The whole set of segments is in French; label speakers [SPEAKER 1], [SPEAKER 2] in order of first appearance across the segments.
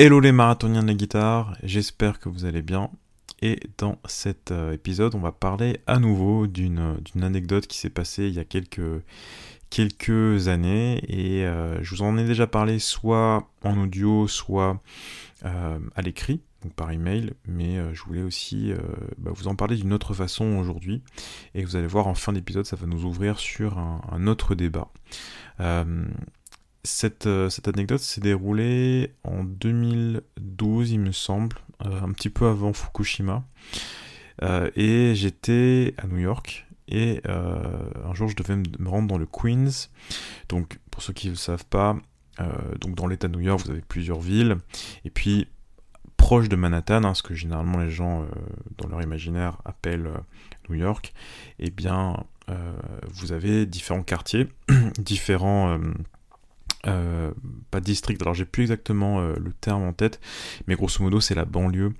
[SPEAKER 1] Hello les marathoniens de la guitare, j'espère que vous allez bien. Et dans cet euh, épisode, on va parler à nouveau d'une anecdote qui s'est passée il y a quelques, années. Et euh, je vous en ai déjà parlé soit en audio, soit euh, à l'écrit, donc par email. Mais je voulais aussi bah, vous en parler d'une autre façon aujourd'hui. Et vous allez voir en fin d'épisode, ça va nous ouvrir sur un autre débat. Euh, cette, anecdote s'est déroulée en 2012, il me semble, euh, un petit peu avant Fukushima. Euh, et j'étais à New York. Et un jour, je devais me rendre dans le Queens. Donc, pour ceux qui ne le savent pas, donc dans l'État de New York, vous avez plusieurs villes. Et puis, proche de Manhattan, hein, ce que généralement les gens dans leur imaginaire appellent New York, eh bien, vous avez différents quartiers, différents euh, pas district, alors j'ai plus exactement euh, le terme en tête, mais grosso modo c'est la banlieue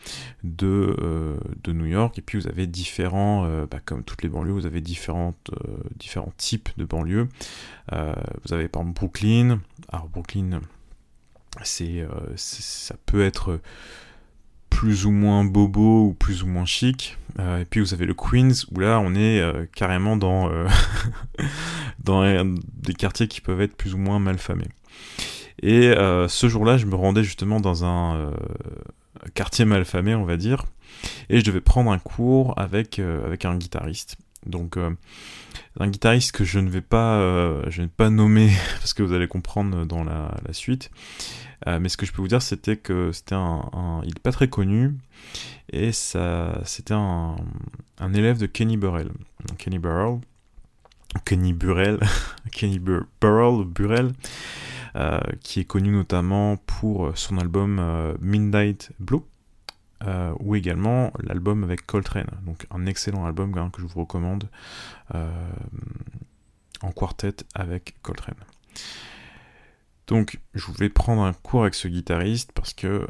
[SPEAKER 1] de, euh, de, New York, et puis vous avez différents, bah, comme toutes les banlieues, vous avez différentes, différents types de banlieues. vous avez par exemple Brooklyn, alors Brooklyn c'est, ça peut être plus ou moins bobo ou plus ou moins chic. Euh, et puis vous avez le Queens où là on est euh, carrément dans, euh, dans des quartiers qui peuvent être plus ou moins mal famés. Et ce jour-là, je me rendais justement dans un quartier mal famé, on va dire, et je devais prendre un cours avec, avec un guitariste. Donc un guitariste que je ne vais pas, ne vais pas nommer parce que vous allez comprendre dans la, suite. Euh, mais ce que je peux vous dire, c'était que c'était un, il est pas très connu et ça, c'était un, un, élève de Kenny Burrell. Kenny Burrell, Kenny Burrell, Kenny Burrell, Burrell, euh, qui est connu notamment pour son album euh, Midnight Blue. Ou également l'album avec Coltrane, donc un excellent album que je vous recommande en quartet avec Coltrane. Donc je voulais prendre un cours avec ce guitariste parce que euh,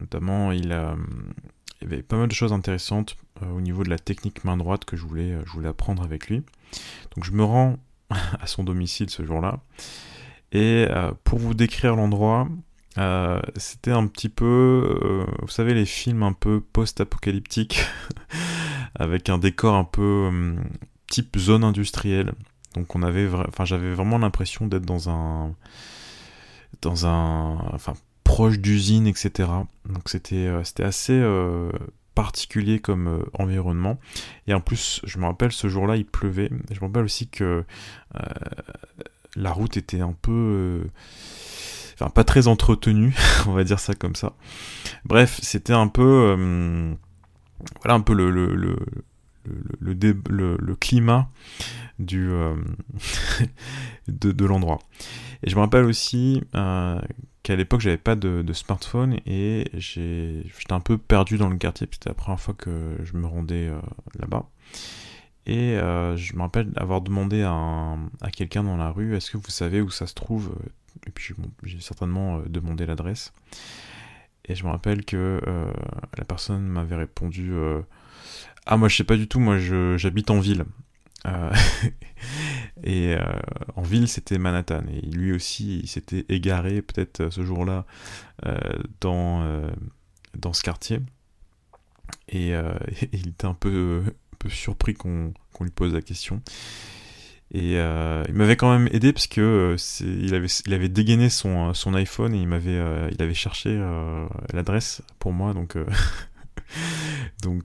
[SPEAKER 1] notamment il, y avait pas mal de choses intéressantes euh, au niveau de la technique main droite que je voulais, je voulais apprendre avec lui. Donc je me rends à son domicile ce jour-là. Et euh, pour vous décrire l'endroit, c'était un petit peu, vous savez, les films un peu post-apocalyptiques, avec un décor un peu type zone industrielle. Donc on avait, enfin j'avais vraiment l'impression d'être dans un, dans un, enfin, proche d'usine, etc. Donc c'était euh, c'était assez euh, particulier comme euh, environnement. Et en plus, je me rappelle ce jour-là, il pleuvait. Je me rappelle aussi que la route était un peu, enfin pas très entretenue, on va dire ça comme ça. Bref, c'était un peu, voilà un peu le le, le le, le, climat du, de, de l'endroit. Et je me rappelle aussi euh, qu'à l'époque, j'avais pas de, smartphone et j'étais un peu perdu dans le quartier, c'était la première fois que je me rendais euh, là-bas. Et euh, je me rappelle avoir demandé à, à quelqu'un dans la rue, est-ce que vous savez où ça se trouve Et puis j'ai certainement demandé l'adresse. Et je me rappelle que la personne m'avait répondu Ah, moi je sais pas du tout, moi j'habite en ville. Euh, et euh, en ville, c'était Manhattan. Et lui aussi, il s'était égaré peut-être euh, ce jour-là dans, dans ce quartier. Et, il était un peu, peu surpris qu'on lui pose la question. Et il m'avait quand même aidé parce que il avait, il avait dégainé son, son iPhone et il m'avait, il avait cherché l'adresse pour moi. Donc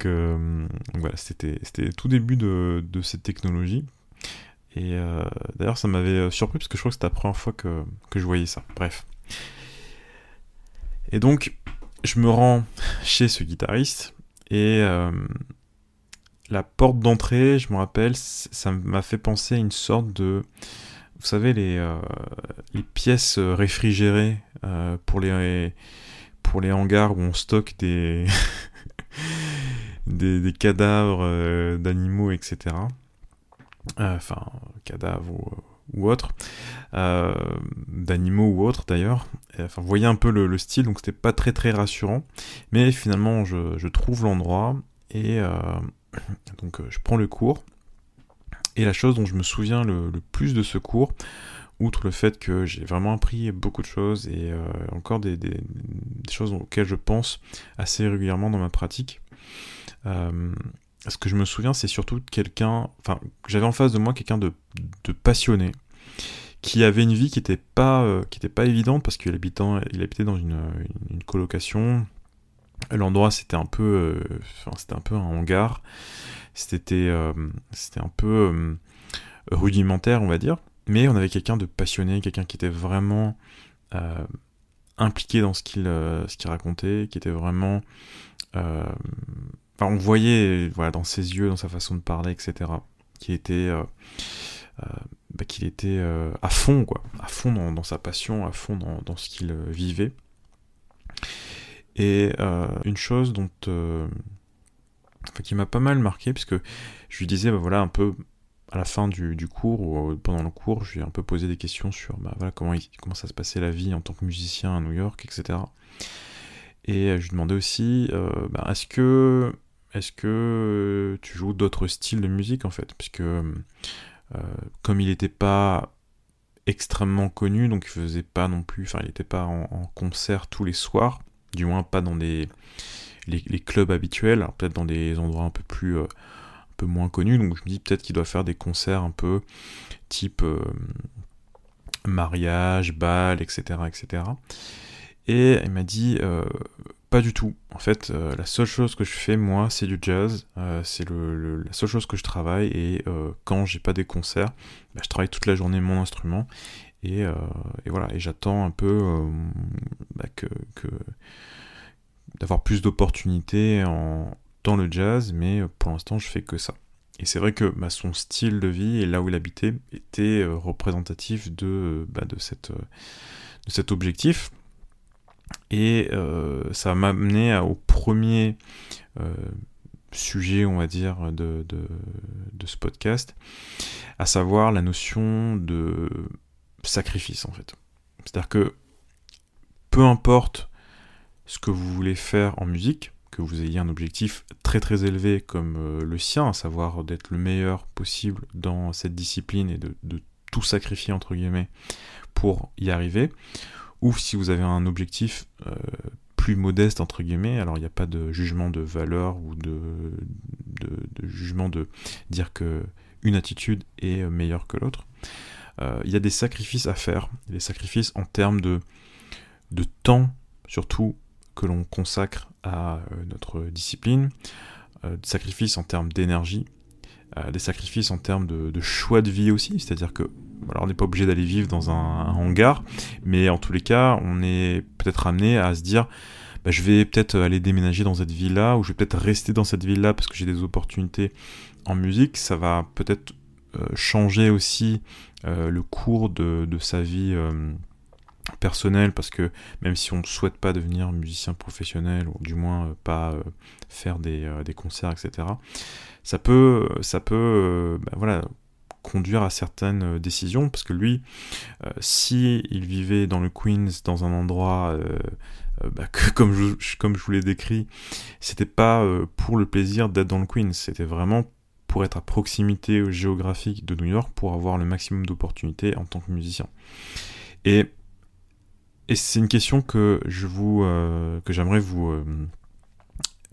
[SPEAKER 1] Euh, donc, voilà, c'était le tout début de, cette technologie. Et euh, d'ailleurs, ça m'avait euh, surpris parce que je crois que c'était la première fois que, je voyais ça. Bref. Et donc, je me rends chez ce guitariste et la porte d'entrée, je me rappelle, ça m'a fait penser à une sorte de, vous savez, les, les pièces réfrigérées pour les pour les hangars où on stocke des cadavres euh, d'animaux, etc. Euh, enfin, cadavres ou, autres, euh, d'animaux ou autres d'ailleurs. Vous voyez un peu le, style, donc c'était pas très très rassurant. Mais finalement, je, trouve l'endroit et donc je prends le cours. Et la chose dont je me souviens le, plus de ce cours, outre le fait que j'ai vraiment appris beaucoup de choses et encore des, choses auxquelles je pense assez régulièrement dans ma pratique. ce que je me souviens, c'est surtout quelqu'un, enfin, j'avais en face de moi quelqu'un de, passionné, qui avait une vie qui n'était pas, euh, était pas évidente parce qu'il habitait, dans une, colocation. L'endroit c'était un peu, euh, c'était un peu un hangar. C'était, euh, c'était un peu rudimentaire, on va dire. Mais on avait quelqu'un de passionné, quelqu'un qui était vraiment impliqué dans ce qu'il, ce qu'il racontait, qui était vraiment, on voyait, voilà, dans ses yeux, dans sa façon de parler, etc. Qui était euh, bah, qu'il était euh, à fond, quoi, à fond dans, sa passion, à fond dans, ce qu'il euh, vivait. Et une chose dont qui m'a pas mal marqué, puisque je lui disais, bah, voilà, un peu à la fin du, cours, ou pendant le cours, je lui ai un peu posé des questions sur bah, voilà, comment, comment ça se passait la vie en tant que musicien à New York, etc. Et je lui demandais aussi, bah, est-ce que, est-ce que tu joues d'autres styles de musique, en fait? Puisque euh, comme il n'était pas extrêmement connu, donc il faisait pas non plus, enfin il n'était pas en, concert tous les soirs, du moins pas dans les, clubs habituels, peut-être dans des endroits un peu plus euh, un peu moins connus, donc je me dis peut-être qu'il doit faire des concerts un peu type euh, mariage, bal, etc., etc. Et il m'a dit pas du tout. En fait, euh, la seule chose que je fais moi, c'est du jazz. Euh, c'est la seule chose que je travaille. Et euh, quand j'ai pas des concerts, bah, je travaille toute la journée mon instrument. Et, voilà. Et j'attends un peu bah, que, d'avoir plus d'opportunités dans le jazz. Mais pour l'instant, je fais que ça. Et c'est vrai que bah, son style de vie et là où il habitait était représentatif de, de, cette, de cet objectif. Et euh, ça m'a amené au premier euh, sujet, on va dire, de, ce podcast, à savoir la notion de sacrifice, en fait. C'est-à-dire que peu importe ce que vous voulez faire en musique, que vous ayez un objectif très très élevé comme euh, le sien, à savoir d'être le meilleur possible dans cette discipline et de, tout sacrifier entre guillemets pour y arriver, ou si vous avez un objectif euh, plus modeste entre guillemets, alors il n'y a pas de jugement de valeur ou de, de, jugement de dire que une attitude est meilleure que l'autre. Euh, il y a des sacrifices à faire, des sacrifices en termes de, temps surtout que l'on consacre à euh, notre discipline, des sacrifices en termes d'énergie, des sacrifices en termes de, choix de vie aussi, c'est-à-dire que alors on n'est pas obligé d'aller vivre dans un, hangar, mais en tous les cas, on est peut-être amené à se dire, bah, je vais peut-être aller déménager dans cette ville-là, ou je vais peut-être rester dans cette ville-là parce que j'ai des opportunités en musique. Ça va peut-être euh, changer aussi euh, le cours de, sa vie euh, personnelle, parce que même si on ne souhaite pas devenir musicien professionnel, ou du moins pas faire des, concerts, etc., ça peut, ça peut bah, voilà, conduire à certaines euh, décisions, parce que lui, euh, si vivait dans le Queens, dans un endroit euh, bah, que, comme je, comme je vous l'ai décrit, c'était pas pour le plaisir d'être dans le Queens, c'était vraiment pour être à proximité géographique de New York, pour avoir le maximum d'opportunités en tant que musicien. Et, et c'est une question que je vous, que j'aimerais vous,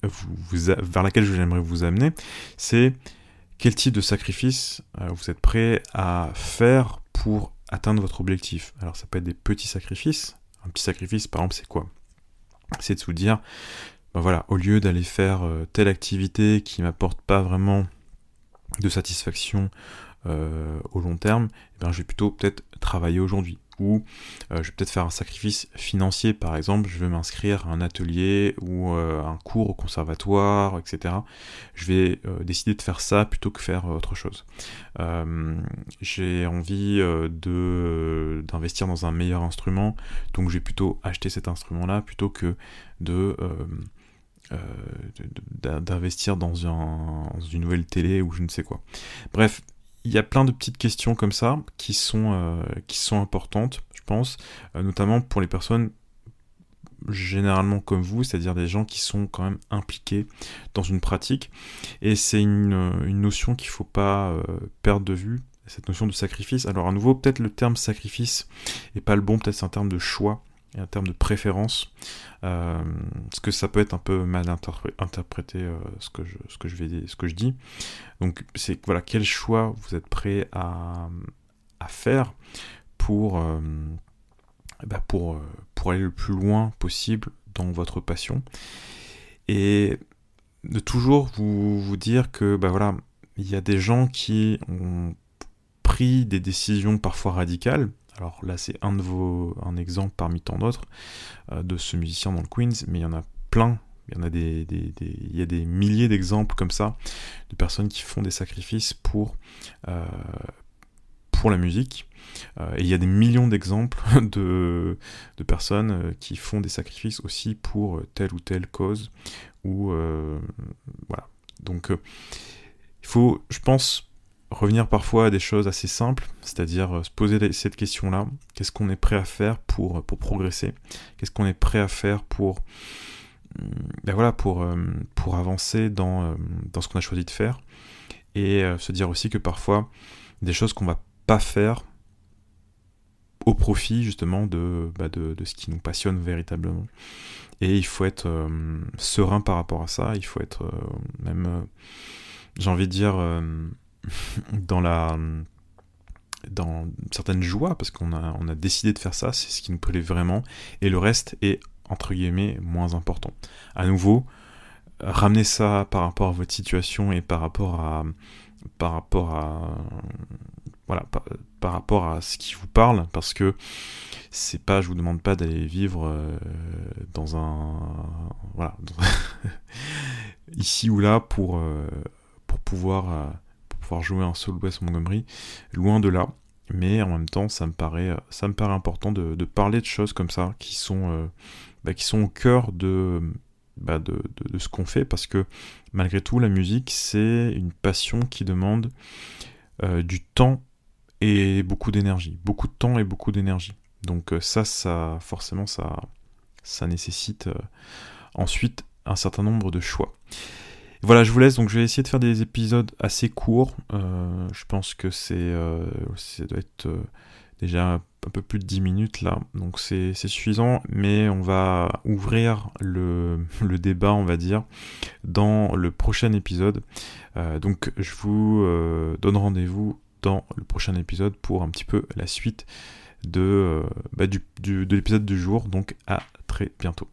[SPEAKER 1] vous, vers laquelle j'aimerais vous amener, c'est quel type de sacrifice euh, vous êtes prêt à faire pour atteindre votre objectif? Alors ça peut être des petits sacrifices. Un petit sacrifice par exemple c'est quoi? C'est de vous dire, ben voilà, au lieu d'aller faire euh, telle activité qui m'apporte pas vraiment de satisfaction euh, au long terme, eh ben, je vais plutôt peut-être travailler aujourd'hui ou euh, je vais peut-être faire un sacrifice financier, par exemple, je vais m'inscrire à un atelier ou euh, un cours au conservatoire, etc. Je vais euh, décider de faire ça plutôt que faire autre chose. J'ai envie de d'investir dans un meilleur instrument, donc je vais plutôt acheter cet instrument-là plutôt que de d'investir dans, un, dans, une nouvelle télé ou je ne sais quoi. Bref, il y a plein de petites questions comme ça qui sont, euh, importantes, je pense, euh, notamment pour les personnes généralement comme vous, c'est-à-dire des gens qui sont quand même impliqués dans une pratique. Et c'est une, une, notion qu'il ne faut pas euh, perdre de vue, cette notion de sacrifice. Alors à nouveau, peut-être le terme sacrifice est pas le bon, peut-être c'est un terme de choix et un terme de préférence, euh, parce que ça peut être un peu mal interprété euh, ce, que je, ce, que je vais, ce que je dis. Donc c'est voilà, quel choix vous êtes prêt à, à faire pour, euh, bah pour, pour aller le plus loin possible dans votre passion. Et de toujours vous, vous dire que bah voilà, il y a des gens qui ont pris des décisions parfois radicales. Alors là, c'est un de vos, un exemple parmi tant d'autres euh, de ce musicien dans le Queens, mais il y en a plein. Il y en a des, milliers d'exemples comme ça de personnes qui font des sacrifices pour euh, la musique. Euh, et il y a des millions d'exemples de, personnes qui font des sacrifices aussi pour telle ou telle cause. Voilà. Donc il faut, je pense, revenir parfois à des choses assez simples, c'est-à-dire euh, se poser cette question-là, qu'est-ce qu'on est prêt à faire pour, pour progresser? Qu'est-ce qu'on est prêt à faire pour, mm, ben euh, avancer dans, euh, ce qu'on a choisi de faire? Et se dire aussi que parfois, des choses qu'on va pas faire au profit justement de, bah ce qui nous passionne véritablement. Et il faut être serein par rapport à ça, il faut être même j'ai envie de dire, euh, dans la dans certaines joies, parce qu'on a, on a décidé de faire ça, c'est ce qui nous plaît vraiment, et le reste est, entre guillemets, moins important. À nouveau, ramenez ça par rapport à votre situation et par rapport à, par rapport à, voilà, par, rapport à ce qui vous parle, parce que c'est pas, je vous demande pas d'aller vivre euh, dans un, voilà, ici ou là pour euh, pour pouvoir, euh, jouer un Soul West Montgomery, loin de là. Mais en même temps, ça me paraît, ça me paraît important de, parler de choses comme ça, qui sont, euh, bah, qui sont au cœur de, bah, de, de, ce qu'on fait, parce que malgré tout, la musique, c'est une passion qui demande euh, du temps et beaucoup d'énergie. Beaucoup de temps et beaucoup d'énergie. Donc ça, ça, forcément, ça, ça nécessite ensuite un certain nombre de choix. Voilà, je vous laisse. Donc, je vais essayer de faire des épisodes assez courts. Euh, je pense que c'est, euh, ça doit être euh, déjà un peu plus de 10 minutes là. Donc, c'est suffisant. Mais on va ouvrir le, débat, on va dire, dans le prochain épisode. donc, je vous donne rendez-vous dans le prochain épisode pour un petit peu la suite de, bah, l'épisode du jour. Donc, à très bientôt.